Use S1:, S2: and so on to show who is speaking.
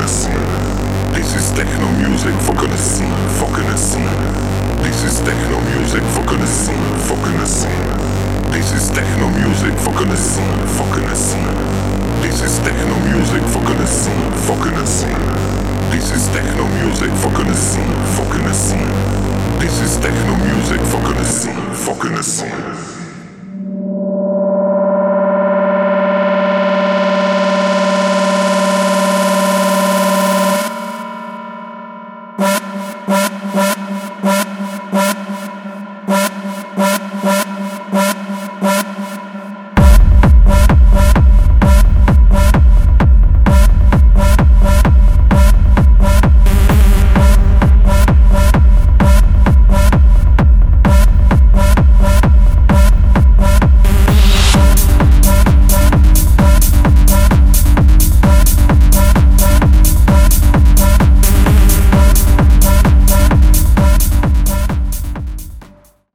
S1: This is techno music for gonna see, for gonna. This is techno music for gonna see, for gonna. This is techno music for gonna for gonna.